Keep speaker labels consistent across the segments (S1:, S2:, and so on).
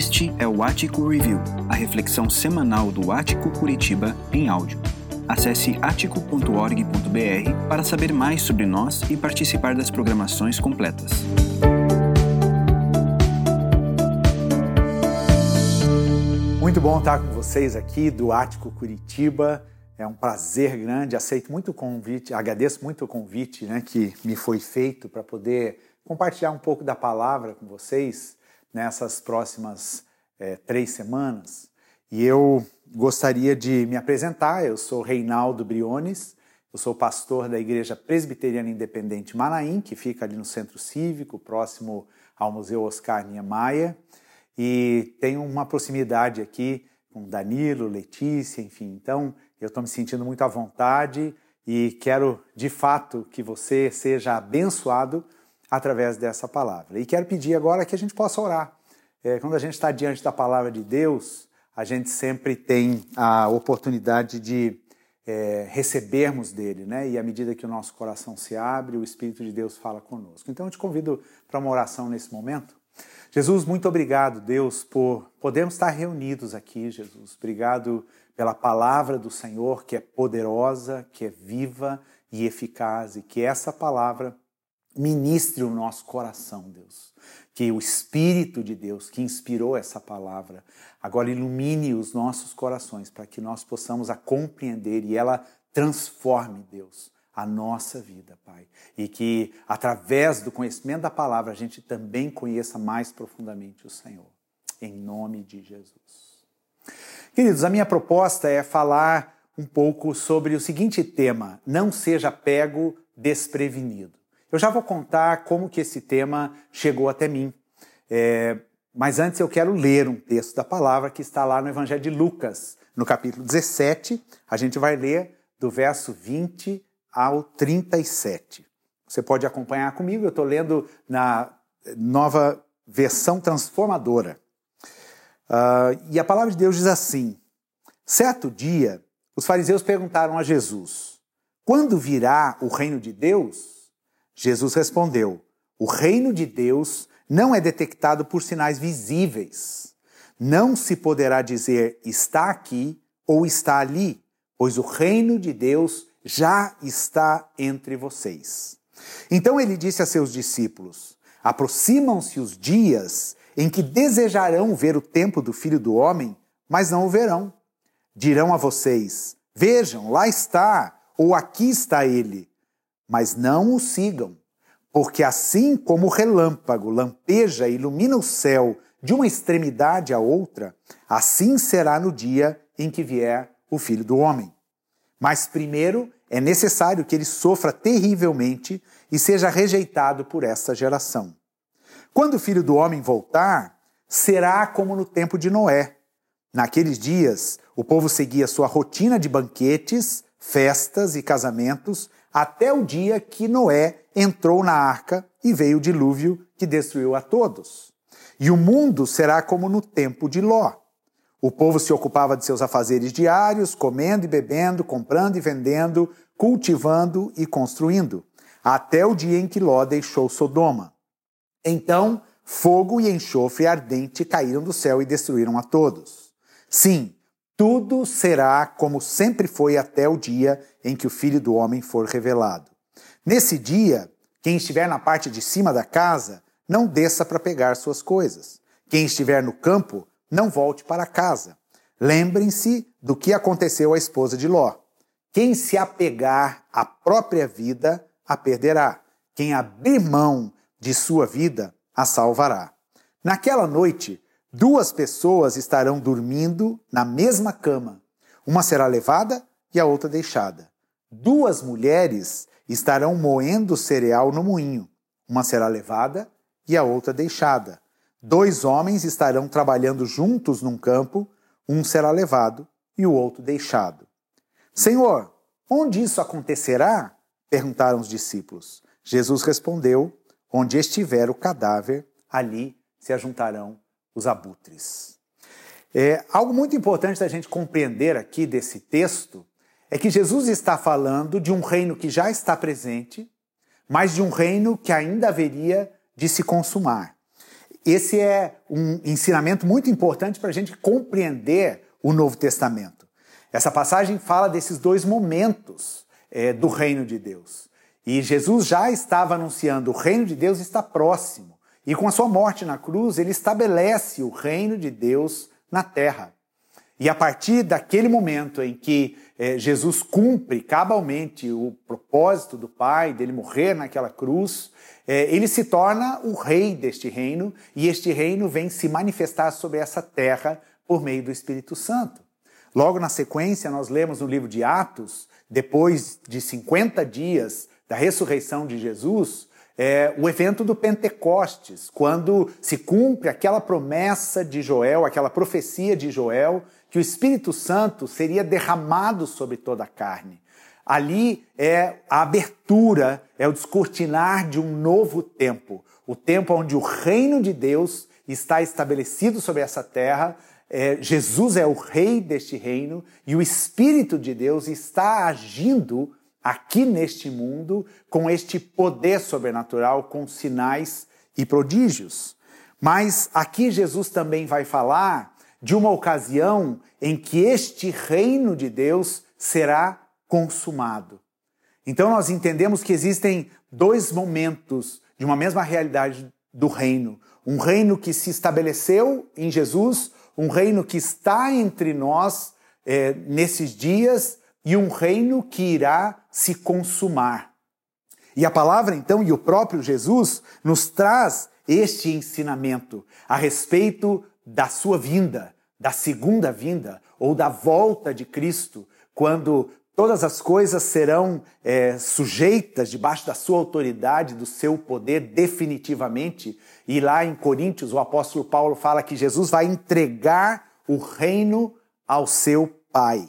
S1: Este é o Ático Review, a reflexão semanal do Ático Curitiba em áudio. Acesse atico.org.br para saber mais sobre nós e participar das programações completas.
S2: Muito bom estar com vocês aqui do Ático Curitiba. É um prazer grande. Aceito muito o convite, agradeço muito o convite né, que me foi feito para poder compartilhar um pouco da palavra com vocês nessas próximas é, três semanas. E eu gostaria de me apresentar. Eu sou Reinaldo Briones, eu sou pastor da Igreja Presbiteriana Independente Manaim, que fica ali no Centro Cívico, próximo ao Museu Oscar Niemeyer, e tenho uma proximidade aqui com Danilo, Letícia, enfim. Então, eu estou me sentindo muito à vontade e quero, de fato, que você seja abençoado através dessa palavra. E quero pedir agora que a gente possa orar. É, quando a gente está diante da palavra de Deus, a gente sempre tem a oportunidade de é, recebermos dele, né? E à medida que o nosso coração se abre, o Espírito de Deus fala conosco. Então eu te convido para uma oração nesse momento. Jesus, muito obrigado, Deus, por podermos estar reunidos aqui, Jesus. Obrigado pela palavra do Senhor que é poderosa, que é viva e eficaz, e que essa palavra ministre o nosso coração, Deus. Que o Espírito de Deus que inspirou essa palavra agora ilumine os nossos corações para que nós possamos a compreender e ela transforme, Deus, a nossa vida, Pai. E que através do conhecimento da palavra a gente também conheça mais profundamente o Senhor. Em nome de Jesus. Queridos, a minha proposta é falar um pouco sobre o seguinte tema: não seja pego desprevenido. Eu já vou contar como que esse tema chegou até mim. É, mas antes eu quero ler um texto da palavra que está lá no Evangelho de Lucas, no capítulo 17. A gente vai ler do verso 20 ao 37. Você pode acompanhar comigo, eu estou lendo na nova versão transformadora. Uh, e a palavra de Deus diz assim: Certo dia, os fariseus perguntaram a Jesus: Quando virá o reino de Deus? Jesus respondeu: O reino de Deus não é detectado por sinais visíveis. Não se poderá dizer está aqui ou está ali, pois o reino de Deus já está entre vocês. Então ele disse a seus discípulos: Aproximam-se os dias em que desejarão ver o tempo do filho do homem, mas não o verão. Dirão a vocês: Vejam, lá está, ou aqui está ele mas não o sigam, porque assim como o relâmpago lampeja e ilumina o céu de uma extremidade à outra, assim será no dia em que vier o Filho do Homem. Mas primeiro é necessário que ele sofra terrivelmente e seja rejeitado por esta geração. Quando o Filho do Homem voltar, será como no tempo de Noé. Naqueles dias, o povo seguia sua rotina de banquetes, festas e casamentos até o dia que Noé entrou na arca e veio o dilúvio que destruiu a todos. E o mundo será como no tempo de Ló. O povo se ocupava de seus afazeres diários, comendo e bebendo, comprando e vendendo, cultivando e construindo, até o dia em que Ló deixou Sodoma. Então, fogo e enxofre ardente caíram do céu e destruíram a todos. Sim, tudo será como sempre foi até o dia em que o Filho do Homem for revelado. Nesse dia, quem estiver na parte de cima da casa, não desça para pegar suas coisas. Quem estiver no campo, não volte para casa. Lembrem-se do que aconteceu à esposa de Ló. Quem se apegar à própria vida, a perderá. Quem abrir mão de sua vida, a salvará. Naquela noite, Duas pessoas estarão dormindo na mesma cama. Uma será levada e a outra deixada. Duas mulheres estarão moendo cereal no moinho. Uma será levada e a outra deixada. Dois homens estarão trabalhando juntos num campo. Um será levado e o outro deixado. Senhor, onde isso acontecerá? perguntaram os discípulos. Jesus respondeu: Onde estiver o cadáver, ali se ajuntarão os abutres. É, algo muito importante da gente compreender aqui desse texto é que Jesus está falando de um reino que já está presente, mas de um reino que ainda haveria de se consumar. esse é um ensinamento muito importante para a gente compreender o Novo Testamento. Essa passagem fala desses dois momentos é, do reino de Deus. E Jesus já estava anunciando: o reino de Deus está próximo. E com a sua morte na cruz, ele estabelece o reino de Deus na terra. E a partir daquele momento em que é, Jesus cumpre cabalmente o propósito do Pai, dele morrer naquela cruz, é, ele se torna o rei deste reino e este reino vem se manifestar sobre essa terra por meio do Espírito Santo. Logo na sequência, nós lemos no livro de Atos, depois de 50 dias da ressurreição de Jesus, é, o evento do Pentecostes, quando se cumpre aquela promessa de Joel, aquela profecia de Joel, que o Espírito Santo seria derramado sobre toda a carne. Ali é a abertura, é o descortinar de um novo tempo, o tempo onde o reino de Deus está estabelecido sobre essa terra. É, Jesus é o rei deste reino e o Espírito de Deus está agindo aqui neste mundo com este poder sobrenatural, com sinais e prodígios. Mas aqui Jesus também vai falar de uma ocasião em que este reino de Deus será consumado. Então nós entendemos que existem dois momentos de uma mesma realidade do reino. Um reino que se estabeleceu em Jesus, um reino que está entre nós é, nesses dias e um reino que irá se consumar. E a palavra, então, e o próprio Jesus nos traz este ensinamento a respeito da sua vinda, da segunda vinda ou da volta de Cristo, quando todas as coisas serão é, sujeitas debaixo da sua autoridade, do seu poder, definitivamente. E lá em Coríntios, o apóstolo Paulo fala que Jesus vai entregar o reino ao seu Pai.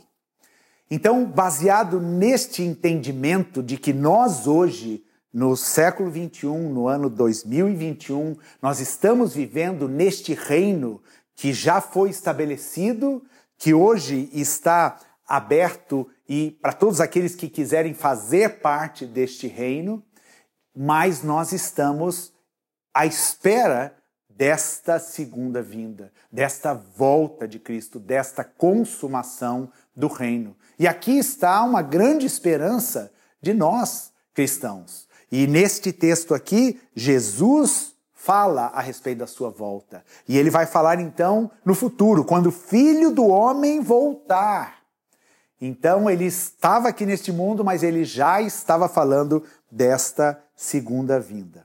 S2: Então, baseado neste entendimento de que nós hoje, no século 21, no ano 2021, nós estamos vivendo neste reino que já foi estabelecido, que hoje está aberto e para todos aqueles que quiserem fazer parte deste reino, mas nós estamos à espera desta segunda vinda, desta volta de Cristo, desta consumação do reino. E aqui está uma grande esperança de nós cristãos. E neste texto aqui, Jesus fala a respeito da sua volta. E ele vai falar então no futuro, quando o filho do homem voltar. Então ele estava aqui neste mundo, mas ele já estava falando desta segunda vinda.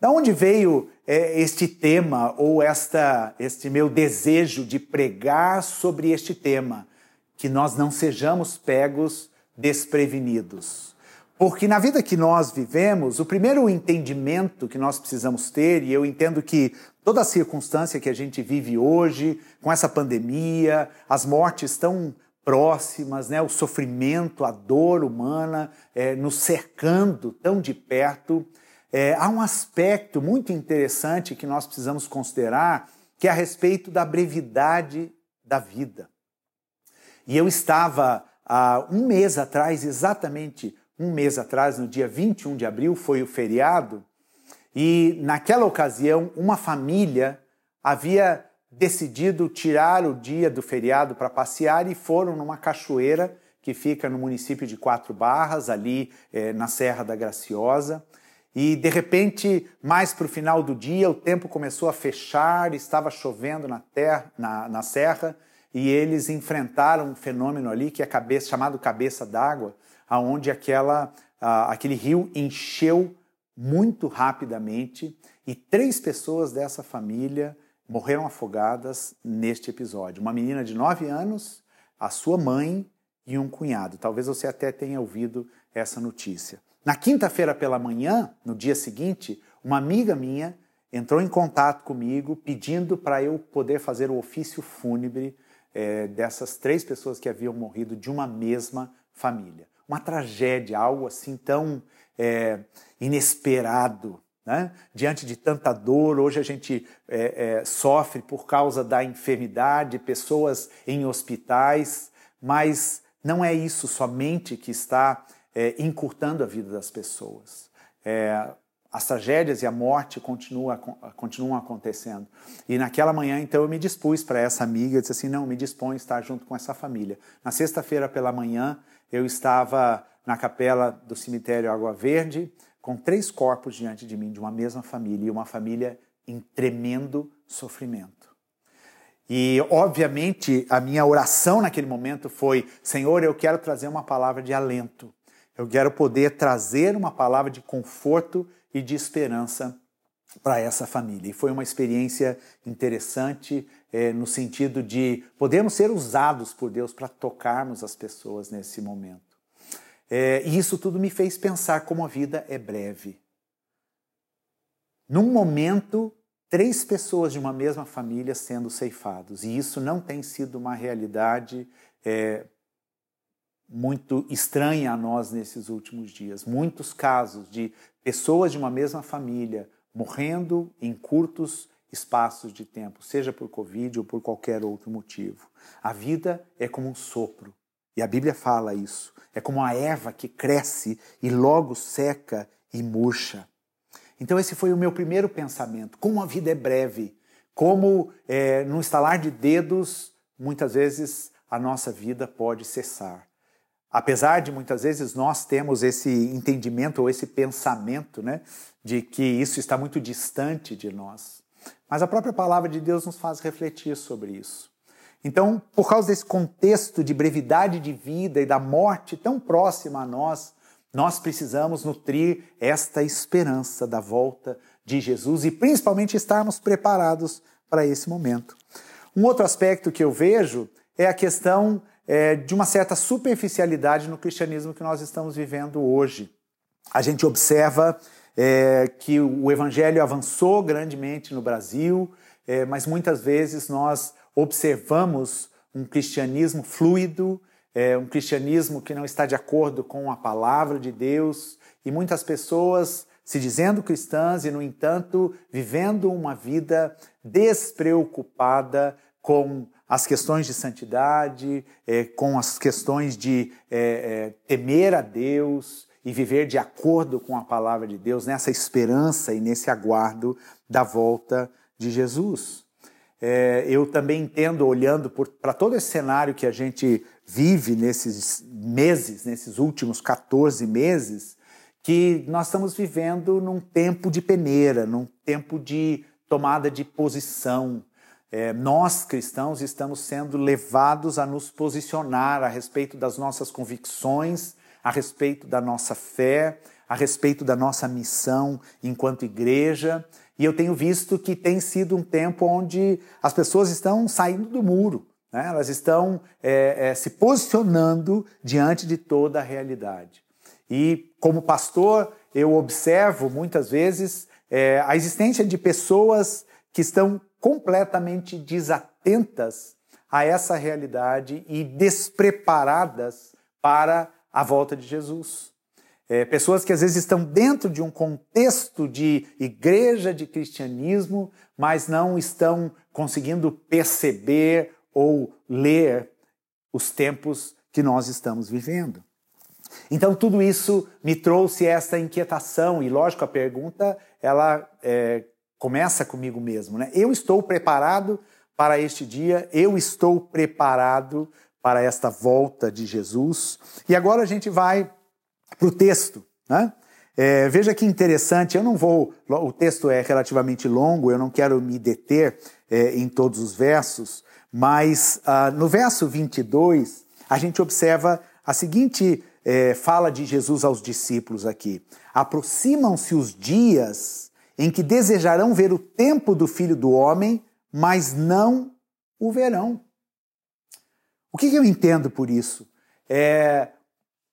S2: Da onde veio é, este tema ou esta, este meu desejo de pregar sobre este tema? Que nós não sejamos pegos desprevenidos. Porque na vida que nós vivemos, o primeiro entendimento que nós precisamos ter, e eu entendo que toda a circunstância que a gente vive hoje, com essa pandemia, as mortes tão próximas, né, o sofrimento, a dor humana é, nos cercando tão de perto, é, há um aspecto muito interessante que nós precisamos considerar, que é a respeito da brevidade da vida. E eu estava há um mês atrás, exatamente um mês atrás, no dia 21 de abril, foi o feriado, e naquela ocasião uma família havia decidido tirar o dia do feriado para passear e foram numa cachoeira que fica no município de Quatro Barras, ali é, na Serra da Graciosa. E de repente, mais para o final do dia, o tempo começou a fechar, estava chovendo na, terra, na, na serra, e eles enfrentaram um fenômeno ali que é cabeça, chamado cabeça d'água, aonde aquela, aquele rio encheu muito rapidamente e três pessoas dessa família morreram afogadas neste episódio. Uma menina de 9 anos, a sua mãe e um cunhado. Talvez você até tenha ouvido essa notícia. Na quinta-feira pela manhã, no dia seguinte, uma amiga minha entrou em contato comigo pedindo para eu poder fazer o ofício fúnebre é, dessas três pessoas que haviam morrido de uma mesma família. Uma tragédia, algo assim tão é, inesperado. Né? Diante de tanta dor, hoje a gente é, é, sofre por causa da enfermidade, pessoas em hospitais, mas não é isso somente que está é, encurtando a vida das pessoas. As tragédias e a morte continua, continuam acontecendo. E naquela manhã, então, eu me dispus para essa amiga, disse assim, não, me dispõe a estar junto com essa família. Na sexta-feira pela manhã, eu estava na capela do cemitério Água Verde, com três corpos diante de mim, de uma mesma família, e uma família em tremendo sofrimento. E, obviamente, a minha oração naquele momento foi: Senhor, eu quero trazer uma palavra de alento, eu quero poder trazer uma palavra de conforto e de esperança para essa família. E foi uma experiência interessante é, no sentido de podermos ser usados por Deus para tocarmos as pessoas nesse momento. É, e isso tudo me fez pensar como a vida é breve. Num momento, três pessoas de uma mesma família sendo ceifados. E isso não tem sido uma realidade é, muito estranha a nós nesses últimos dias. Muitos casos de pessoas de uma mesma família morrendo em curtos espaços de tempo, seja por Covid ou por qualquer outro motivo. A vida é como um sopro. E a Bíblia fala isso. É como a erva que cresce e logo seca e murcha. Então, esse foi o meu primeiro pensamento. Como a vida é breve, como é, no estalar de dedos, muitas vezes a nossa vida pode cessar. Apesar de muitas vezes nós temos esse entendimento ou esse pensamento né, de que isso está muito distante de nós. Mas a própria palavra de Deus nos faz refletir sobre isso. Então, por causa desse contexto de brevidade de vida e da morte tão próxima a nós, nós precisamos nutrir esta esperança da volta de Jesus e principalmente estarmos preparados para esse momento. Um outro aspecto que eu vejo é a questão é, de uma certa superficialidade no cristianismo que nós estamos vivendo hoje. A gente observa é, que o evangelho avançou grandemente no Brasil, é, mas muitas vezes nós observamos um cristianismo fluido, é, um cristianismo que não está de acordo com a palavra de Deus, e muitas pessoas se dizendo cristãs e, no entanto, vivendo uma vida despreocupada com as questões de santidade, é, com as questões de é, é, temer a Deus e viver de acordo com a palavra de Deus, nessa esperança e nesse aguardo da volta de Jesus. É, eu também entendo, olhando para todo esse cenário que a gente vive nesses meses, nesses últimos 14 meses, que nós estamos vivendo num tempo de peneira, num tempo de tomada de posição. É, nós, cristãos, estamos sendo levados a nos posicionar a respeito das nossas convicções, a respeito da nossa fé, a respeito da nossa missão enquanto igreja. E eu tenho visto que tem sido um tempo onde as pessoas estão saindo do muro, né? elas estão é, é, se posicionando diante de toda a realidade. E como pastor, eu observo muitas vezes é, a existência de pessoas que estão completamente desatentas a essa realidade e despreparadas para a volta de Jesus. É, pessoas que às vezes estão dentro de um contexto de igreja, de cristianismo, mas não estão conseguindo perceber ou ler os tempos que nós estamos vivendo. Então tudo isso me trouxe essa inquietação e, lógico, a pergunta ela é, começa comigo mesmo, né? Eu estou preparado para este dia, eu estou preparado para esta volta de Jesus. E agora a gente vai para o texto. Né? É, veja que interessante, eu não vou. O texto é relativamente longo, eu não quero me deter é, em todos os versos, mas ah, no verso 22, a gente observa a seguinte é, fala de Jesus aos discípulos aqui: Aproximam-se os dias em que desejarão ver o tempo do filho do homem, mas não o verão. O que, eu entendo por isso? É,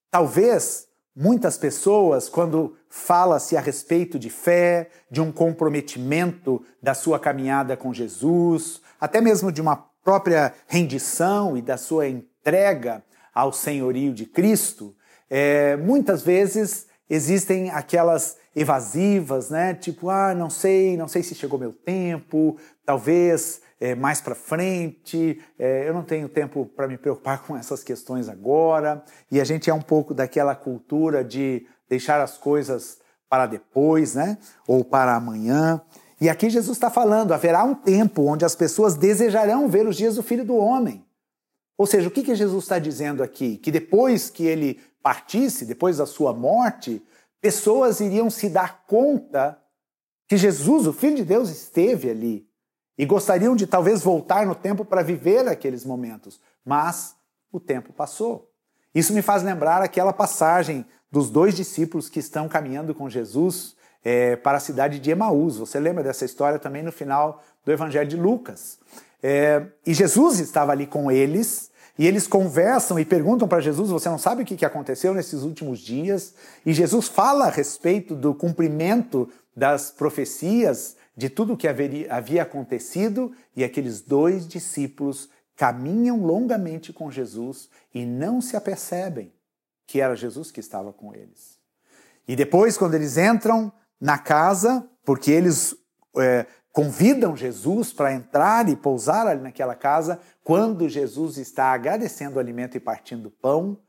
S2: talvez Muitas pessoas, quando fala-se a respeito de fé, de um comprometimento da sua caminhada com Jesus, até mesmo de uma própria rendição e da sua entrega ao senhorio de Cristo, é, muitas vezes existem aquelas evasivas, né? Tipo, ah, não sei, não sei se chegou meu tempo, talvez é, mais para frente, é, eu não tenho tempo para me preocupar com essas questões agora. E a gente é um pouco daquela cultura de deixar as coisas para depois, né? Ou para amanhã. E aqui Jesus está falando: haverá um tempo onde as pessoas desejarão ver os dias do Filho do Homem. Ou seja, o que, que Jesus está dizendo aqui? Que depois que ele partisse, depois da sua morte, pessoas iriam se dar conta que Jesus, o Filho de Deus, esteve ali e gostariam de talvez voltar no tempo para viver aqueles momentos, mas o tempo passou. Isso me faz lembrar aquela passagem dos dois discípulos que estão caminhando com Jesus é, para a cidade de Emaús. Você lembra dessa história também no final do Evangelho de Lucas. É, e Jesus estava ali com eles, e eles conversam e perguntam para Jesus: Você não sabe o que aconteceu nesses últimos dias? E Jesus fala a respeito do cumprimento das profecias de tudo o que havia acontecido, e aqueles dois discípulos caminham longamente com Jesus e não se apercebem que era Jesus que estava com eles. E depois, quando eles entram na casa, porque eles é, convidam Jesus para entrar e pousar ali naquela casa, quando Jesus está agradecendo o alimento e partindo o pão,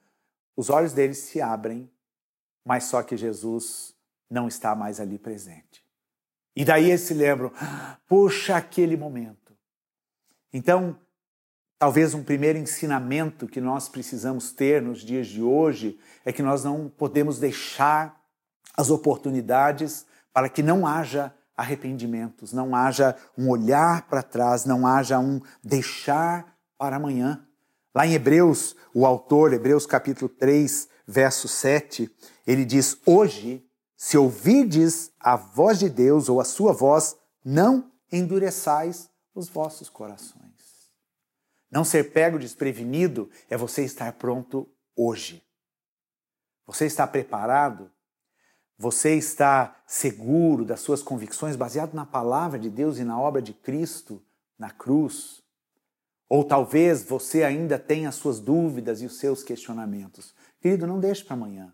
S2: os olhos deles se abrem, mas só que Jesus não está mais ali presente. E daí eles se lembram, puxa, aquele momento. Então, talvez um primeiro ensinamento que nós precisamos ter nos dias de hoje é que nós não podemos deixar as oportunidades para que não haja arrependimentos, não haja um olhar para trás, não haja um deixar para amanhã. Lá em Hebreus, o autor, Hebreus capítulo 3, verso 7, ele diz: Hoje se ouvides a voz de Deus ou a sua voz, não endureçais os vossos corações. Não ser pego desprevenido é você estar pronto hoje. Você está preparado? Você está seguro das suas convicções baseado na palavra de Deus e na obra de Cristo na cruz? Ou talvez você ainda tenha as suas dúvidas e os seus questionamentos. Querido, não deixe para amanhã.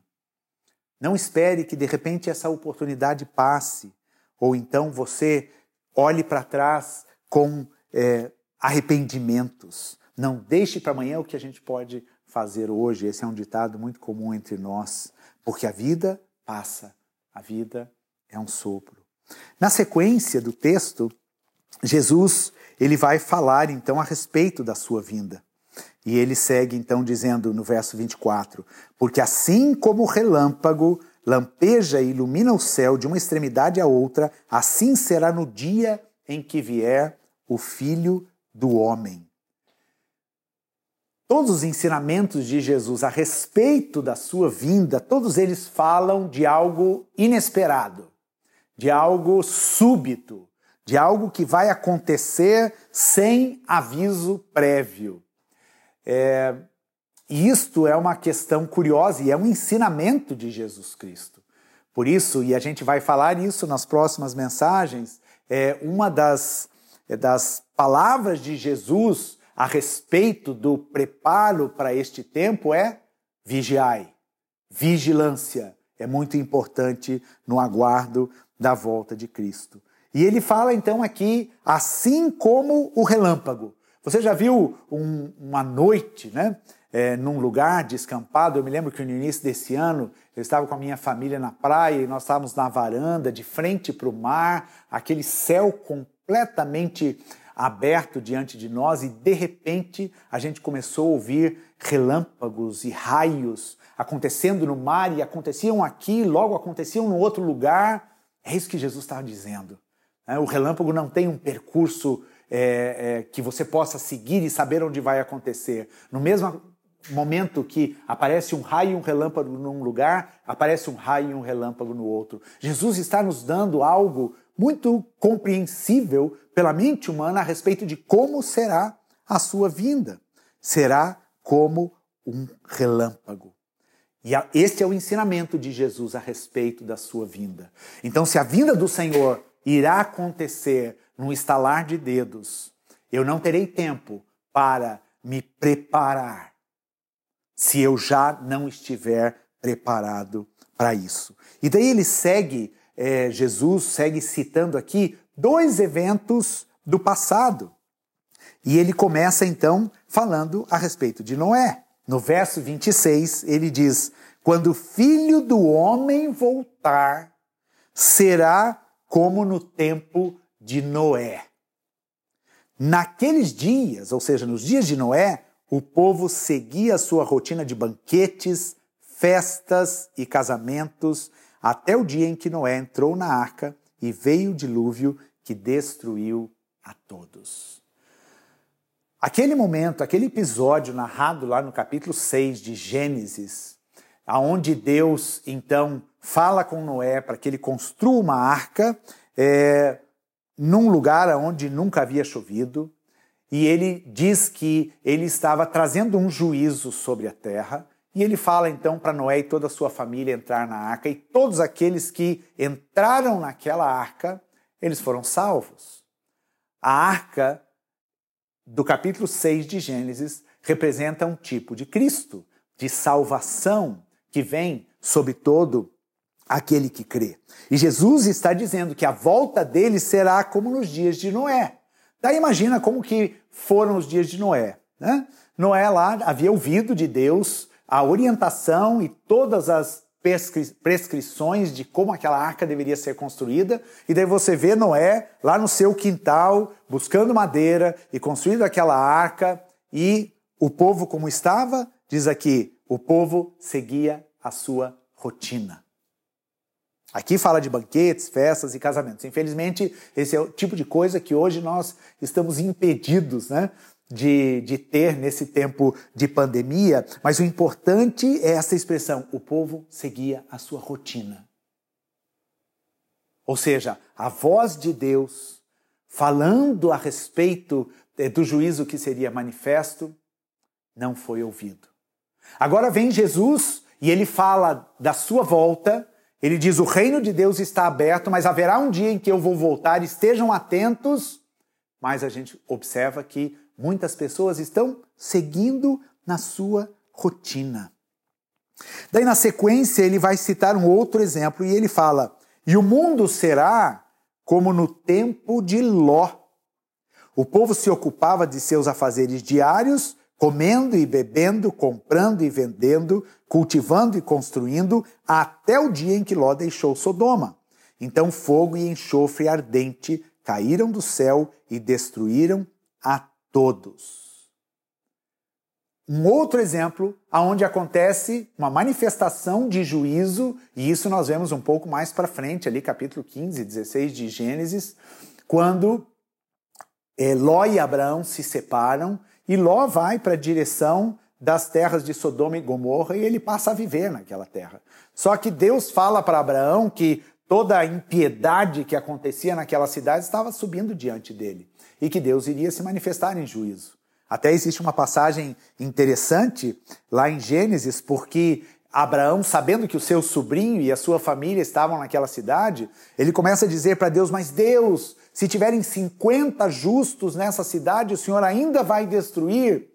S2: Não espere que de repente essa oportunidade passe, ou então você olhe para trás com é, arrependimentos. Não deixe para amanhã o que a gente pode fazer hoje. Esse é um ditado muito comum entre nós, porque a vida passa, a vida é um sopro. Na sequência do texto, Jesus ele vai falar então a respeito da sua vinda. E ele segue então dizendo no verso 24: Porque assim como o relâmpago lampeja e ilumina o céu de uma extremidade à outra, assim será no dia em que vier o Filho do Homem. Todos os ensinamentos de Jesus a respeito da sua vinda, todos eles falam de algo inesperado, de algo súbito, de algo que vai acontecer sem aviso prévio. É, e isto é uma questão curiosa e é um ensinamento de Jesus Cristo. Por isso, e a gente vai falar isso nas próximas mensagens, é uma das, é das palavras de Jesus a respeito do preparo para este tempo é vigiai. Vigilância é muito importante no aguardo da volta de Cristo. E ele fala então aqui, assim como o relâmpago. Você já viu um, uma noite, né? É, num lugar descampado. Eu me lembro que no início desse ano eu estava com a minha família na praia e nós estávamos na varanda, de frente para o mar, aquele céu completamente aberto diante de nós e de repente a gente começou a ouvir relâmpagos e raios acontecendo no mar e aconteciam aqui, logo aconteciam no outro lugar. É isso que Jesus estava dizendo. Né? O relâmpago não tem um percurso é, é, que você possa seguir e saber onde vai acontecer. No mesmo momento que aparece um raio e um relâmpago num lugar, aparece um raio e um relâmpago no outro. Jesus está nos dando algo muito compreensível pela mente humana a respeito de como será a sua vinda. Será como um relâmpago. E este é o ensinamento de Jesus a respeito da sua vinda. Então, se a vinda do Senhor irá acontecer num estalar de dedos. Eu não terei tempo para me preparar se eu já não estiver preparado para isso. E daí ele segue, é, Jesus segue citando aqui dois eventos do passado. E ele começa então falando a respeito de Noé. No verso 26, ele diz: Quando o filho do homem voltar será como no tempo de Noé. Naqueles dias, ou seja, nos dias de Noé, o povo seguia sua rotina de banquetes, festas e casamentos até o dia em que Noé entrou na arca e veio o dilúvio que destruiu a todos. Aquele momento, aquele episódio narrado lá no capítulo 6 de Gênesis, aonde Deus então fala com Noé para que ele construa uma arca é, num lugar onde nunca havia chovido, e ele diz que ele estava trazendo um juízo sobre a terra, e ele fala então para Noé e toda a sua família entrar na arca, e todos aqueles que entraram naquela arca, eles foram salvos. A arca do capítulo 6 de Gênesis representa um tipo de Cristo, de salvação que vem sobre todo aquele que crê. E Jesus está dizendo que a volta dele será como nos dias de Noé. Daí imagina como que foram os dias de Noé. Né? Noé lá havia ouvido de Deus a orientação e todas as prescrições de como aquela arca deveria ser construída, e daí você vê Noé lá no seu quintal, buscando madeira e construindo aquela arca, e o povo como estava, diz aqui, o povo seguia a sua rotina. Aqui fala de banquetes, festas e casamentos. Infelizmente, esse é o tipo de coisa que hoje nós estamos impedidos né, de, de ter nesse tempo de pandemia, mas o importante é essa expressão: o povo seguia a sua rotina. Ou seja, a voz de Deus falando a respeito eh, do juízo que seria manifesto não foi ouvido. Agora vem Jesus e ele fala da sua volta. Ele diz: O reino de Deus está aberto, mas haverá um dia em que eu vou voltar, estejam atentos. Mas a gente observa que Muitas pessoas estão seguindo na sua rotina. Daí, na sequência, ele vai citar um outro exemplo e ele fala: E o mundo será como no tempo de Ló. O povo se ocupava de seus afazeres diários, comendo e bebendo, comprando e vendendo, cultivando e construindo, até o dia em que Ló deixou Sodoma. Então fogo e enxofre ardente caíram do céu e destruíram todos. Um outro exemplo aonde acontece uma manifestação de juízo, e isso nós vemos um pouco mais para frente, ali capítulo 15, 16 de Gênesis, quando é, Ló e Abraão se separam e Ló vai para a direção das terras de Sodoma e Gomorra e ele passa a viver naquela terra. Só que Deus fala para Abraão que toda a impiedade que acontecia naquela cidade estava subindo diante dele e que Deus iria se manifestar em juízo. Até existe uma passagem interessante lá em Gênesis, porque Abraão, sabendo que o seu sobrinho e a sua família estavam naquela cidade, ele começa a dizer para Deus: Mas Deus, se tiverem 50 justos nessa cidade, o Senhor ainda vai destruir?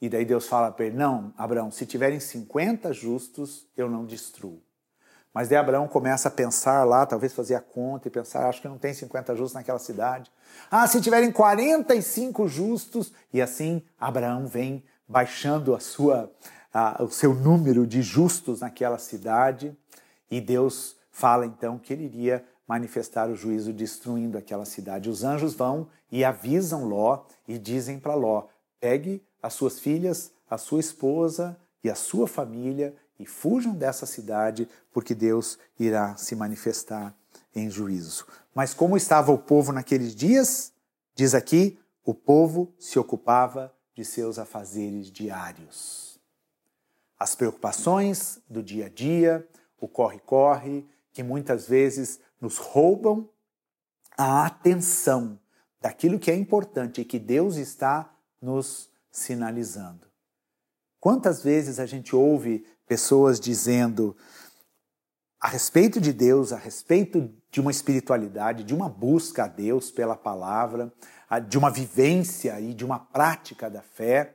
S2: E daí Deus fala para ele: Não, Abraão, se tiverem 50 justos, eu não destruo. Mas daí Abraão começa a pensar lá, talvez fazer a conta e pensar, acho que não tem 50 justos naquela cidade. Ah, se tiverem 45 justos, e assim Abraão vem baixando a sua, a, o seu número de justos naquela cidade, e Deus fala então que ele iria manifestar o juízo destruindo aquela cidade. Os anjos vão e avisam Ló e dizem para Ló: pegue as suas filhas, a sua esposa e a sua família e fujam dessa cidade, porque Deus irá se manifestar em juízo. Mas como estava o povo naqueles dias? Diz aqui: o povo se ocupava de seus afazeres diários. As preocupações do dia a dia, o corre-corre, que muitas vezes nos roubam a atenção daquilo que é importante e que Deus está nos sinalizando. Quantas vezes a gente ouve pessoas dizendo a respeito de Deus, a respeito de uma espiritualidade, de uma busca a Deus pela palavra, de uma vivência e de uma prática da fé,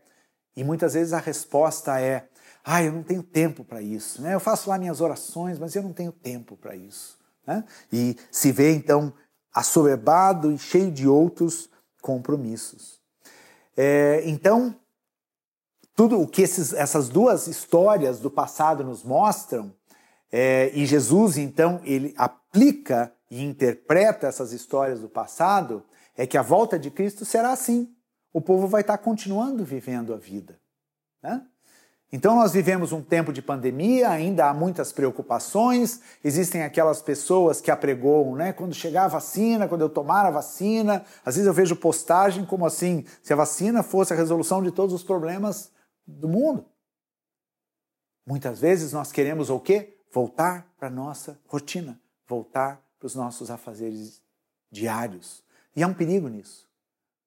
S2: e muitas vezes a resposta é: ah, eu não tenho tempo para isso. Né? Eu faço lá minhas orações, mas eu não tenho tempo para isso. Né? E se vê então assoberbado e cheio de outros compromissos. É, então, tudo o que esses, essas duas histórias do passado nos mostram É, e Jesus, então, ele aplica e interpreta essas histórias do passado, é que a volta de Cristo será assim. O povo vai estar continuando vivendo a vida. Né? Então, nós vivemos um tempo de pandemia, ainda há muitas preocupações, existem aquelas pessoas que apregoam, né? Quando chegar a vacina, quando eu tomar a vacina, às vezes eu vejo postagem como assim, se a vacina fosse a resolução de todos os problemas do mundo. Muitas vezes nós queremos o quê? Voltar para a nossa rotina, voltar para os nossos afazeres diários. E há um perigo nisso,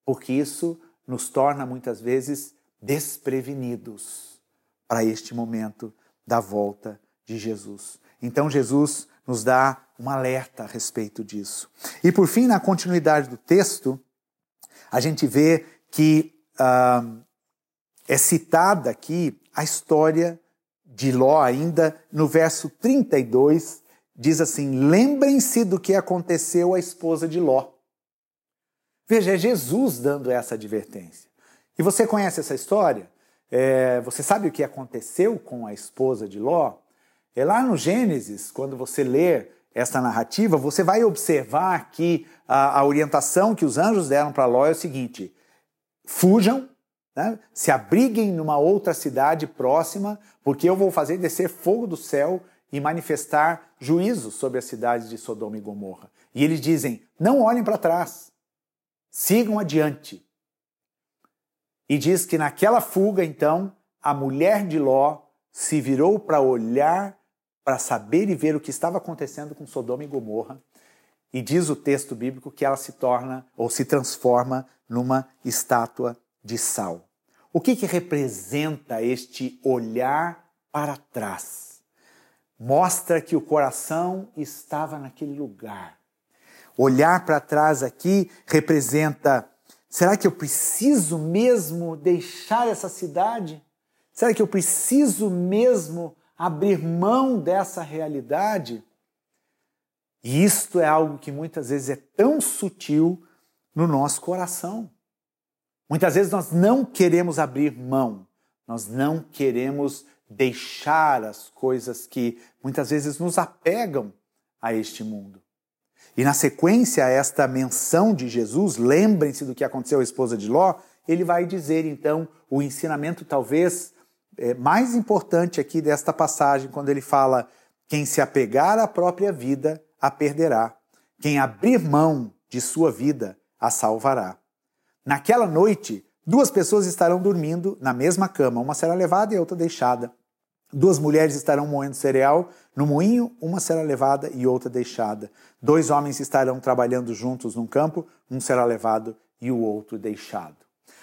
S2: porque isso nos torna muitas vezes desprevenidos para este momento da volta de Jesus. Então Jesus nos dá um alerta a respeito disso. E por fim, na continuidade do texto, a gente vê que uh, é citada aqui a história de Ló, ainda no verso 32, diz assim: Lembrem-se do que aconteceu à esposa de Ló. Veja, é Jesus dando essa advertência. E você conhece essa história? É, você sabe o que aconteceu com a esposa de Ló? É lá no Gênesis, quando você lê essa narrativa, você vai observar que a, a orientação que os anjos deram para Ló é o seguinte: fujam, né, se abriguem numa outra cidade próxima, porque eu vou fazer descer fogo do céu e manifestar juízo sobre as cidades de Sodoma e Gomorra. E eles dizem: não olhem para trás, sigam adiante. E diz que naquela fuga, então, a mulher de Ló se virou para olhar, para saber e ver o que estava acontecendo com Sodoma e Gomorra. E diz o texto bíblico que ela se torna ou se transforma numa estátua de sal. O que, que representa este olhar para trás? Mostra que o coração estava naquele lugar. Olhar para trás aqui representa Será que eu preciso mesmo deixar essa cidade? Será que eu preciso mesmo abrir mão dessa realidade? E isto é algo que muitas vezes é tão sutil no nosso coração. Muitas vezes nós não queremos abrir mão, nós não queremos deixar as coisas que muitas vezes nos apegam a este mundo. E na sequência a esta menção de Jesus, lembrem-se do que aconteceu à esposa de Ló, ele vai dizer então o ensinamento talvez é, mais importante aqui desta passagem, quando ele fala: quem se apegar à própria vida, a perderá. Quem abrir mão de sua vida, a salvará. Naquela noite, duas pessoas estarão dormindo na mesma cama, uma será levada e outra deixada. Duas mulheres estarão moendo cereal no moinho, uma será levada e outra deixada. Dois homens estarão trabalhando juntos num campo, um será levado e o outro deixado.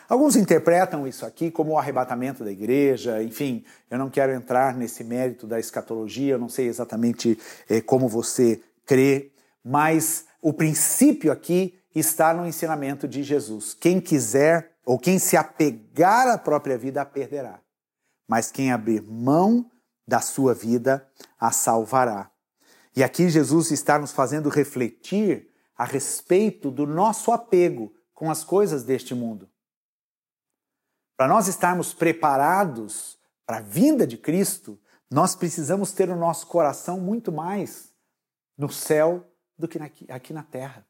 S2: Alguns interpretam isso aqui como o arrebatamento da igreja, enfim, eu não quero entrar nesse mérito da escatologia, eu não sei exatamente eh, como você crê, mas o princípio aqui está no ensinamento de Jesus. Quem quiser ou quem se apegar à própria vida a perderá mas quem abrir mão da sua vida a salvará. E aqui Jesus está nos fazendo refletir a respeito do nosso apego com as coisas deste mundo. Para nós estarmos preparados para a vinda de Cristo, nós precisamos ter o nosso coração muito mais no céu do que aqui na terra.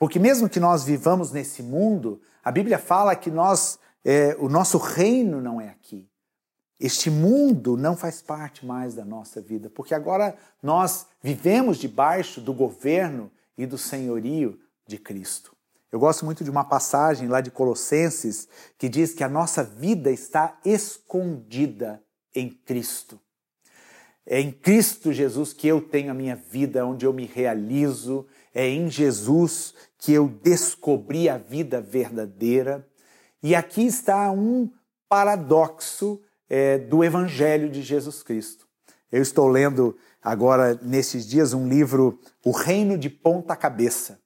S2: Porque mesmo que nós vivamos nesse mundo, a Bíblia fala que nós, é, o nosso reino não é aqui. Este mundo não faz parte mais da nossa vida, porque agora nós vivemos debaixo do governo e do senhorio de Cristo. Eu gosto muito de uma passagem lá de Colossenses que diz que a nossa vida está escondida em Cristo. É em Cristo Jesus que eu tenho a minha vida, onde eu me realizo. É em Jesus que eu descobri a vida verdadeira. E aqui está um paradoxo é, do Evangelho de Jesus Cristo. Eu estou lendo agora, nesses dias, um livro, O Reino de Ponta Cabeça.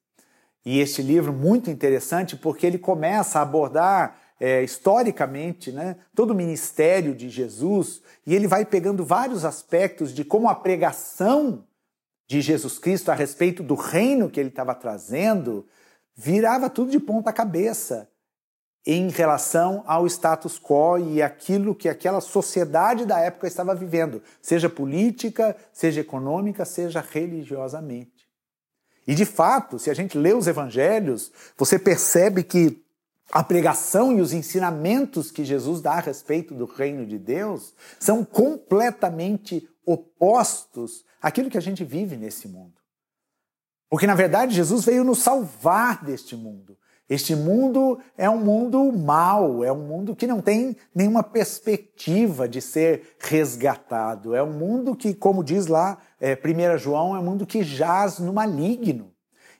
S2: E este livro muito interessante porque ele começa a abordar é, historicamente né, todo o ministério de Jesus e ele vai pegando vários aspectos de como a pregação de Jesus Cristo a respeito do reino que ele estava trazendo virava tudo de ponta cabeça. em relação ao status quo e aquilo que aquela sociedade da época estava vivendo, seja política, seja econômica, seja religiosamente. E de fato, se a gente lê os evangelhos, você percebe que a pregação e os ensinamentos que Jesus dá a respeito do reino de Deus são completamente opostos àquilo que a gente vive nesse mundo. Porque, na verdade, Jesus veio nos salvar deste mundo. Este mundo é um mundo mau, é um mundo que não tem nenhuma perspectiva de ser resgatado. É um mundo que, como diz lá é, 1 João, é um mundo que jaz no maligno.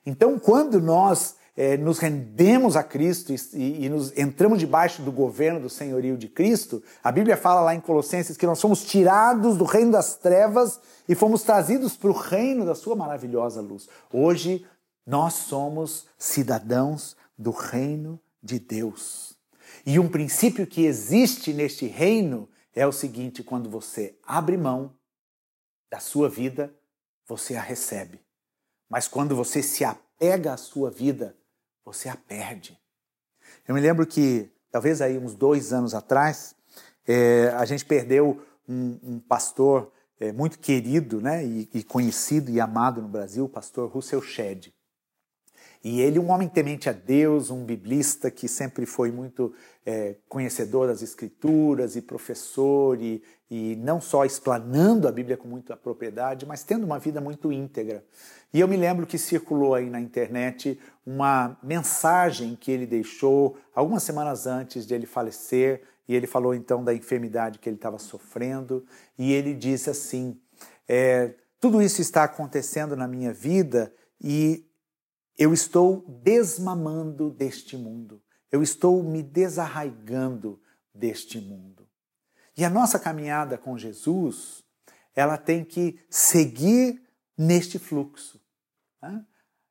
S2: Então, quando nós é, nos rendemos a Cristo e, e, nos entramos debaixo do governo do senhorio de Cristo, a Bíblia fala lá em Colossenses que nós fomos tirados do reino das trevas e fomos trazidos para o reino da sua maravilhosa luz. Hoje nós somos cidadãos do reino de Deus. E um princípio que existe neste reino é o seguinte: quando você abre mão da sua vida, você a recebe. Mas quando você se apega à sua vida, você a perde. Eu me lembro que, talvez aí uns dois anos atrás, é, a gente perdeu um, um pastor é, muito querido né, e, e, conhecido e amado no Brasil, o pastor Russell Shedd. E ele, um homem temente a Deus, um biblista que sempre foi muito é, conhecedor das Escrituras e professor, e, e não só explanando a Bíblia com muita propriedade, mas tendo uma vida muito íntegra. E eu me lembro que circulou aí na internet uma mensagem que ele deixou algumas semanas antes de ele falecer, e ele falou então da enfermidade que ele estava sofrendo, e ele disse assim: é, tudo isso está acontecendo na minha vida e eu estou desmamando deste mundo. Eu estou me desarraigando deste mundo. E a nossa caminhada com Jesus, ela tem que seguir neste fluxo. Né?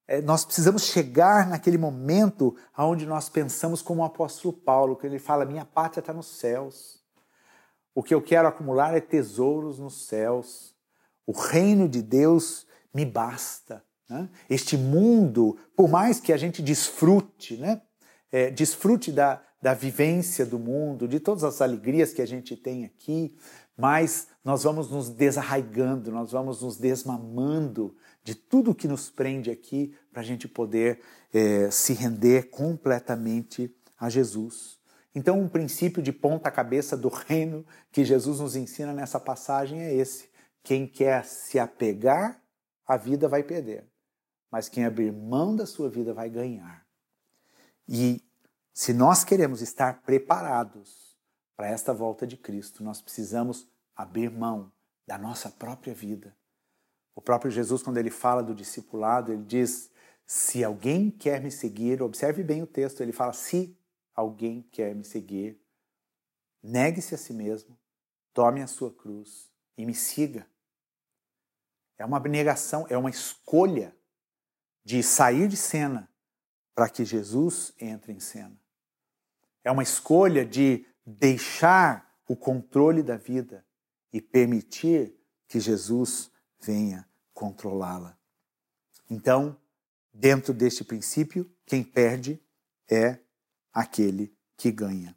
S2: É, nós precisamos chegar naquele momento onde nós pensamos como o apóstolo Paulo, que ele fala: Minha pátria está nos céus. O que eu quero acumular é tesouros nos céus. O reino de Deus me basta. Né? Este mundo, por mais que a gente desfrute, né? É, desfrute da, da vivência do mundo, de todas as alegrias que a gente tem aqui, mas nós vamos nos desarraigando, nós vamos nos desmamando de tudo que nos prende aqui para a gente poder é, se render completamente a Jesus. Então, um princípio de ponta-cabeça do reino que Jesus nos ensina nessa passagem é esse: quem quer se apegar à vida vai perder mas quem abrir mão da sua vida vai ganhar. E se nós queremos estar preparados para esta volta de Cristo, nós precisamos abrir mão da nossa própria vida. O próprio Jesus, quando ele fala do discipulado, ele diz: se alguém quer me seguir, observe bem o texto, ele fala: se alguém quer me seguir, negue-se a si mesmo, tome a sua cruz e me siga. É uma abnegação, é uma escolha de sair de cena para que Jesus entre em cena. É uma escolha de deixar o controle da vida e permitir que Jesus venha controlá-la. Então, dentro deste princípio, quem perde é aquele que ganha.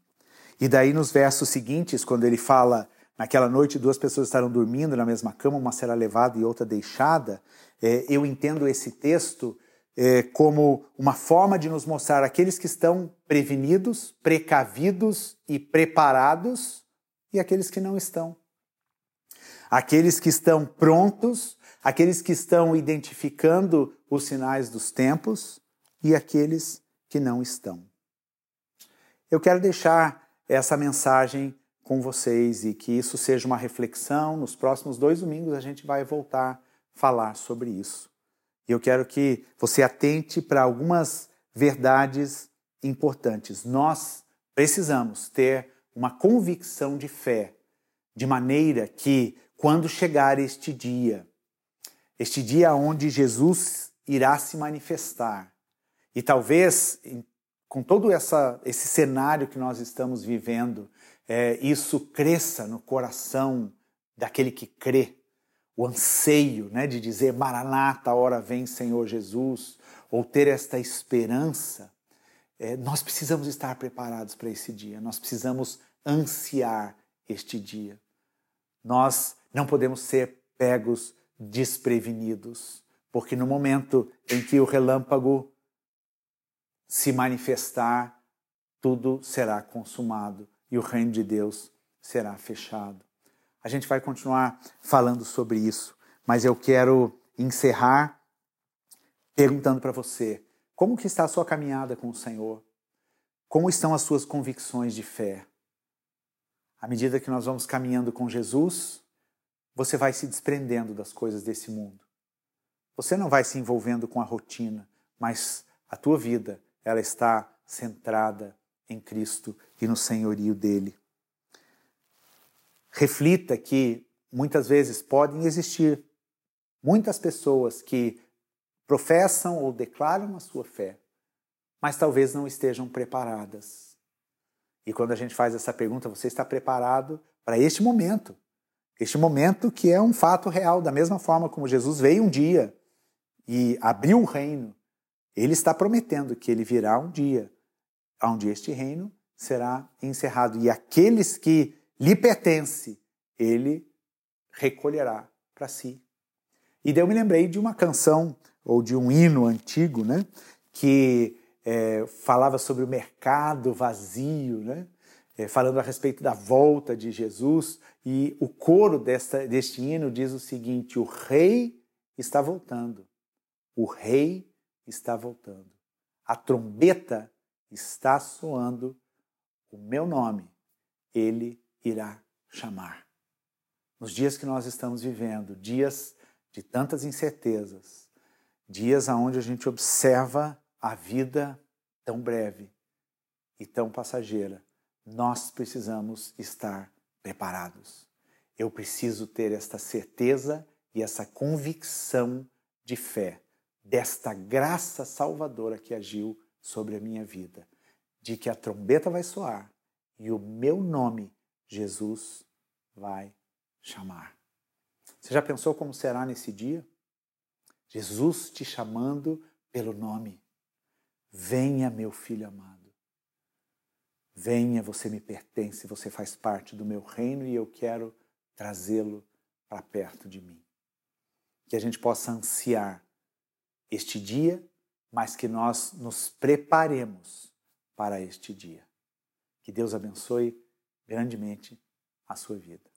S2: E daí nos versos seguintes, quando ele fala naquela noite duas pessoas estarão dormindo na mesma cama, uma será levada e outra deixada, eu entendo esse texto é, como uma forma de nos mostrar aqueles que estão prevenidos, precavidos e preparados e aqueles que não estão. Aqueles que estão prontos, aqueles que estão identificando os sinais dos tempos e aqueles que não estão. Eu quero deixar essa mensagem com vocês e que isso seja uma reflexão. Nos próximos dois domingos a gente vai voltar falar sobre isso. E eu quero que você atente para algumas verdades importantes. Nós precisamos ter uma convicção de fé, de maneira que, quando chegar este dia, este dia onde Jesus irá se manifestar, e talvez com todo essa, esse cenário que nós estamos vivendo, é, isso cresça no coração daquele que crê, o anseio né, de dizer Maranata, hora vem Senhor Jesus, ou ter esta esperança, é, nós precisamos estar preparados para esse dia, nós precisamos ansiar este dia. Nós não podemos ser pegos desprevenidos, porque no momento em que o relâmpago se manifestar, tudo será consumado e o reino de Deus será fechado. A gente vai continuar falando sobre isso, mas eu quero encerrar perguntando para você, como que está a sua caminhada com o Senhor? Como estão as suas convicções de fé? À medida que nós vamos caminhando com Jesus, você vai se desprendendo das coisas desse mundo. Você não vai se envolvendo com a rotina, mas a tua vida, ela está centrada em Cristo e no senhorio dele. Reflita que muitas vezes podem existir muitas pessoas que professam ou declaram a sua fé, mas talvez não estejam preparadas. E quando a gente faz essa pergunta, você está preparado para este momento? Este momento que é um fato real, da mesma forma como Jesus veio um dia e abriu o reino, ele está prometendo que ele virá um dia onde este reino será encerrado e aqueles que lhe pertencem, ele recolherá para si. E daí eu me lembrei de uma canção ou de um hino antigo, né, que é, falava sobre o mercado vazio, né, é, falando a respeito da volta de Jesus. E o coro desta, deste hino diz o seguinte: o rei está voltando, o rei está voltando, a trombeta está soando o meu nome, ele irá chamar. Nos dias que nós estamos vivendo, dias de tantas incertezas, dias aonde a gente observa a vida tão breve e tão passageira, nós precisamos estar preparados. Eu preciso ter esta certeza e essa convicção de fé, desta graça salvadora que agiu sobre a minha vida, de que a trombeta vai soar e o meu nome, Jesus, vai chamar. Você já pensou como será nesse dia? Jesus te chamando pelo nome. Venha, meu filho amado. Venha, você me pertence, você faz parte do meu reino e eu quero trazê-lo para perto de mim. Que a gente possa ansiar este dia mas que nós nos preparemos para este dia. Que Deus abençoe grandemente a sua vida.